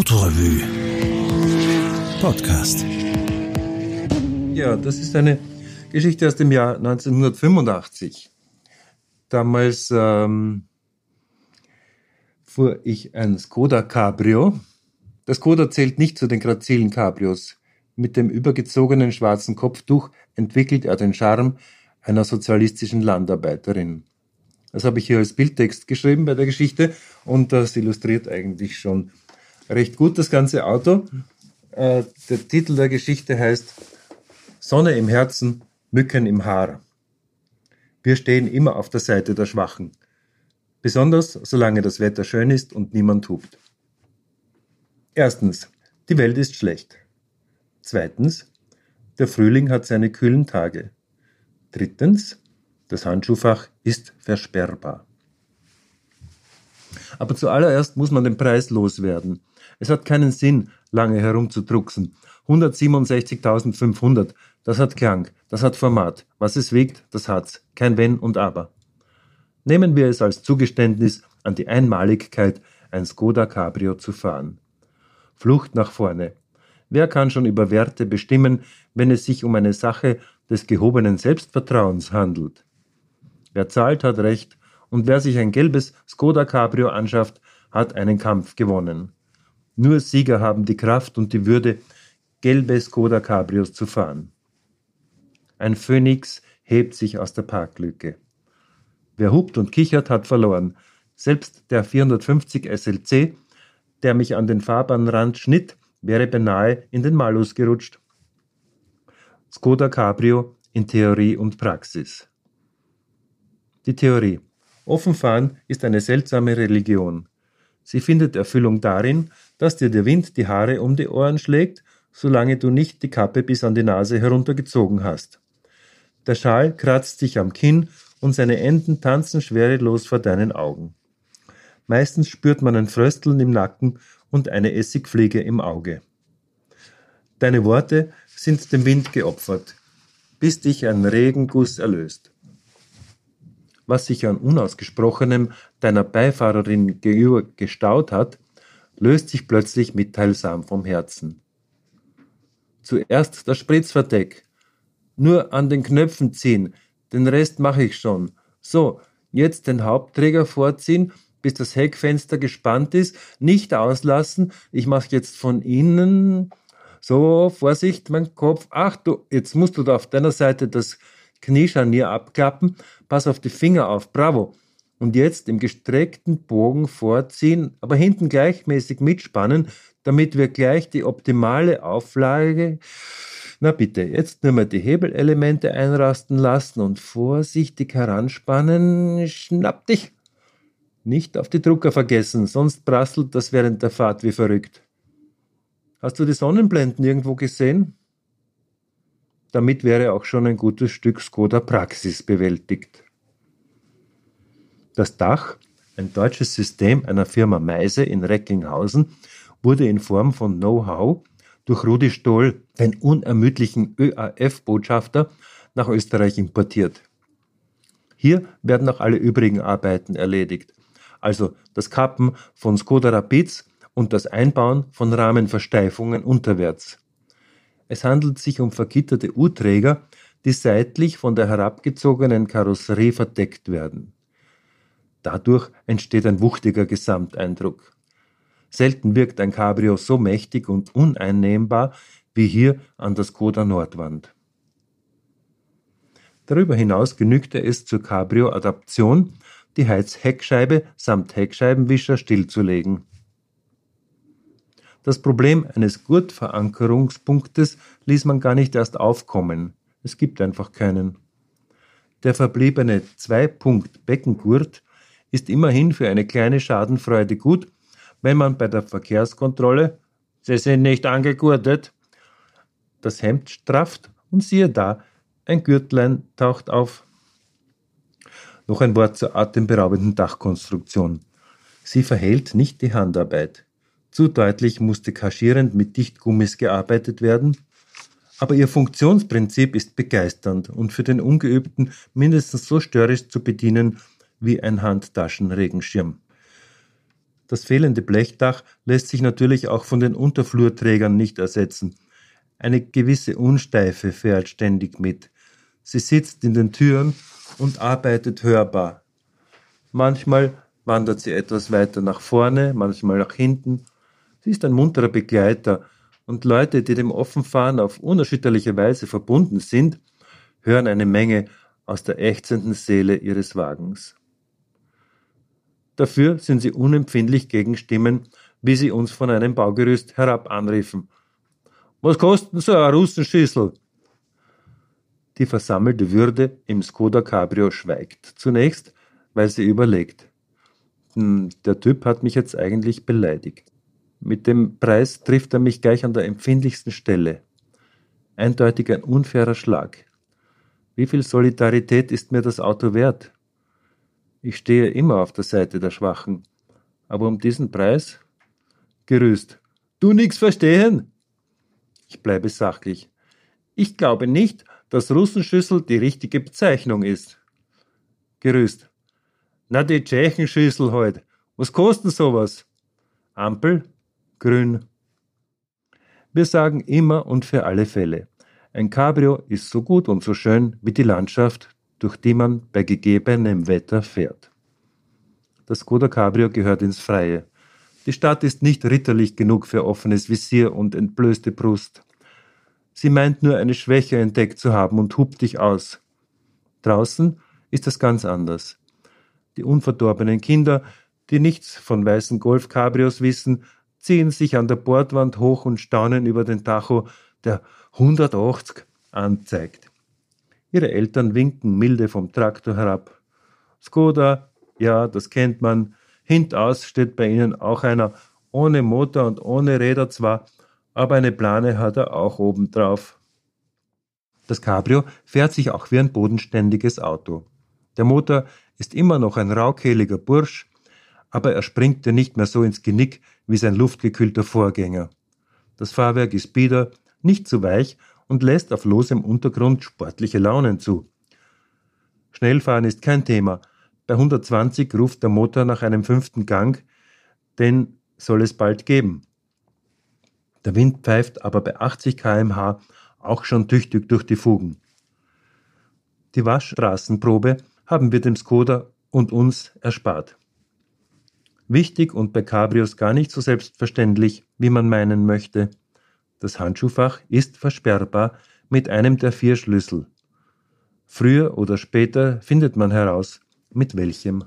Autorevue Podcast. Ja, das ist eine Geschichte aus dem Jahr 1985. Damals ähm, fuhr ich ein Skoda Cabrio. Das Skoda zählt nicht zu den grazilen Cabrios. Mit dem übergezogenen schwarzen Kopftuch entwickelt er den Charme einer sozialistischen Landarbeiterin. Das habe ich hier als Bildtext geschrieben bei der Geschichte und das illustriert eigentlich schon recht gut das ganze Auto. Äh, der Titel der Geschichte heißt Sonne im Herzen, Mücken im Haar. Wir stehen immer auf der Seite der Schwachen. Besonders solange das Wetter schön ist und niemand hupt. Erstens, die Welt ist schlecht. Zweitens, der Frühling hat seine kühlen Tage. Drittens, das Handschuhfach ist versperrbar. Aber zuallererst muss man den Preis loswerden. Es hat keinen Sinn, lange herumzudrucksen. 167.500, das hat Klang, das hat Format. Was es wiegt, das hat's. Kein Wenn und Aber. Nehmen wir es als Zugeständnis an die Einmaligkeit, ein Skoda Cabrio zu fahren. Flucht nach vorne. Wer kann schon über Werte bestimmen, wenn es sich um eine Sache des gehobenen Selbstvertrauens handelt? Wer zahlt, hat Recht, und wer sich ein gelbes Skoda Cabrio anschafft, hat einen Kampf gewonnen. Nur Sieger haben die Kraft und die Würde, gelbe Skoda Cabrios zu fahren. Ein Phönix hebt sich aus der Parklücke. Wer hupt und kichert, hat verloren. Selbst der 450 SLC, der mich an den Fahrbahnrand schnitt, wäre beinahe in den Malus gerutscht. Skoda Cabrio in Theorie und Praxis. Die Theorie. Offenfahren ist eine seltsame Religion. Sie findet Erfüllung darin, dass dir der Wind die Haare um die Ohren schlägt, solange du nicht die Kappe bis an die Nase heruntergezogen hast. Der Schal kratzt dich am Kinn und seine Enden tanzen schwerelos vor deinen Augen. Meistens spürt man ein Frösteln im Nacken und eine Essigfliege im Auge. Deine Worte sind dem Wind geopfert, bis dich ein Regenguss erlöst was sich an Unausgesprochenem deiner Beifahrerin gegenüber gestaut hat, löst sich plötzlich mitteilsam vom Herzen. Zuerst das Spritzverdeck. Nur an den Knöpfen ziehen, den Rest mache ich schon. So, jetzt den Hauptträger vorziehen, bis das Heckfenster gespannt ist, nicht auslassen, ich mache jetzt von innen. So, Vorsicht, mein Kopf. Ach du, jetzt musst du da auf deiner Seite das Kniescharnier abklappen, pass auf die Finger auf, bravo. Und jetzt im gestreckten Bogen vorziehen, aber hinten gleichmäßig mitspannen, damit wir gleich die optimale Auflage. Na bitte, jetzt nur mal die Hebelelemente einrasten lassen und vorsichtig heranspannen. Schnapp dich! Nicht auf die Drucker vergessen, sonst prasselt das während der Fahrt wie verrückt. Hast du die Sonnenblenden irgendwo gesehen? Damit wäre auch schon ein gutes Stück Skoda Praxis bewältigt. Das Dach, ein deutsches System einer Firma Meise in Recklinghausen, wurde in Form von Know-how durch Rudi Stoll, den unermüdlichen ÖAF-Botschafter, nach Österreich importiert. Hier werden auch alle übrigen Arbeiten erledigt, also das Kappen von Skoda Rapids und das Einbauen von Rahmenversteifungen unterwärts. Es handelt sich um vergitterte U-Träger, die seitlich von der herabgezogenen Karosserie verdeckt werden. Dadurch entsteht ein wuchtiger Gesamteindruck. Selten wirkt ein Cabrio so mächtig und uneinnehmbar wie hier an der Skoda Nordwand. Darüber hinaus genügte es zur Cabrio-Adaption, die Heizheckscheibe samt Heckscheibenwischer stillzulegen. Das Problem eines Gurtverankerungspunktes ließ man gar nicht erst aufkommen. Es gibt einfach keinen. Der verbliebene Zwei-Punkt-Beckengurt ist immerhin für eine kleine Schadenfreude gut, wenn man bei der Verkehrskontrolle Sie sind nicht angegurtet das Hemd strafft und siehe da, ein Gürtlein taucht auf. Noch ein Wort zur atemberaubenden Dachkonstruktion. Sie verhält nicht die Handarbeit. Zu deutlich musste kaschierend mit Dichtgummis gearbeitet werden, aber ihr Funktionsprinzip ist begeisternd und für den Ungeübten mindestens so störrisch zu bedienen wie ein Handtaschenregenschirm. Das fehlende Blechdach lässt sich natürlich auch von den Unterflurträgern nicht ersetzen. Eine gewisse Unsteife fährt ständig mit. Sie sitzt in den Türen und arbeitet hörbar. Manchmal wandert sie etwas weiter nach vorne, manchmal nach hinten. Sie ist ein munterer Begleiter, und Leute, die dem Offenfahren auf unerschütterliche Weise verbunden sind, hören eine Menge aus der ächzenden Seele ihres Wagens. Dafür sind sie unempfindlich gegen Stimmen, wie sie uns von einem Baugerüst herab anriefen. Was kostet so eine Russenschüssel? Die versammelte Würde im Skoda Cabrio schweigt. Zunächst, weil sie überlegt. Hm, der Typ hat mich jetzt eigentlich beleidigt. Mit dem Preis trifft er mich gleich an der empfindlichsten Stelle. Eindeutig ein unfairer Schlag. Wie viel Solidarität ist mir das Auto wert? Ich stehe immer auf der Seite der Schwachen. Aber um diesen Preis? Gerüst. Du nix verstehen? Ich bleibe sachlich. Ich glaube nicht, dass Russenschüssel die richtige Bezeichnung ist. Gerüst. Na, die Tschechenschüssel halt. Was kostet sowas? Ampel? Grün. Wir sagen immer und für alle Fälle. Ein Cabrio ist so gut und so schön wie die Landschaft, durch die man bei gegebenem Wetter fährt. Das Skoda Cabrio gehört ins Freie. Die Stadt ist nicht ritterlich genug für offenes Visier und entblößte Brust. Sie meint nur eine Schwäche entdeckt zu haben und hupt dich aus. Draußen ist das ganz anders. Die unverdorbenen Kinder, die nichts von weißen Golf-Cabrios wissen, ziehen sich an der Bordwand hoch und staunen über den Tacho, der 180 anzeigt. Ihre Eltern winken milde vom Traktor herab. Skoda, ja, das kennt man. Hintaus steht bei ihnen auch einer, ohne Motor und ohne Räder zwar, aber eine Plane hat er auch obendrauf. Das Cabrio fährt sich auch wie ein bodenständiges Auto. Der Motor ist immer noch ein raukehliger Bursch, aber er springt dir nicht mehr so ins Genick wie sein luftgekühlter Vorgänger. Das Fahrwerk ist bieder, nicht zu weich und lässt auf losem Untergrund sportliche Launen zu. Schnellfahren ist kein Thema. Bei 120 ruft der Motor nach einem fünften Gang, den soll es bald geben. Der Wind pfeift aber bei 80 kmh auch schon tüchtig durch die Fugen. Die Waschstraßenprobe haben wir dem Skoda und uns erspart. Wichtig und bei Cabrios gar nicht so selbstverständlich, wie man meinen möchte. Das Handschuhfach ist versperrbar mit einem der vier Schlüssel. Früher oder später findet man heraus, mit welchem.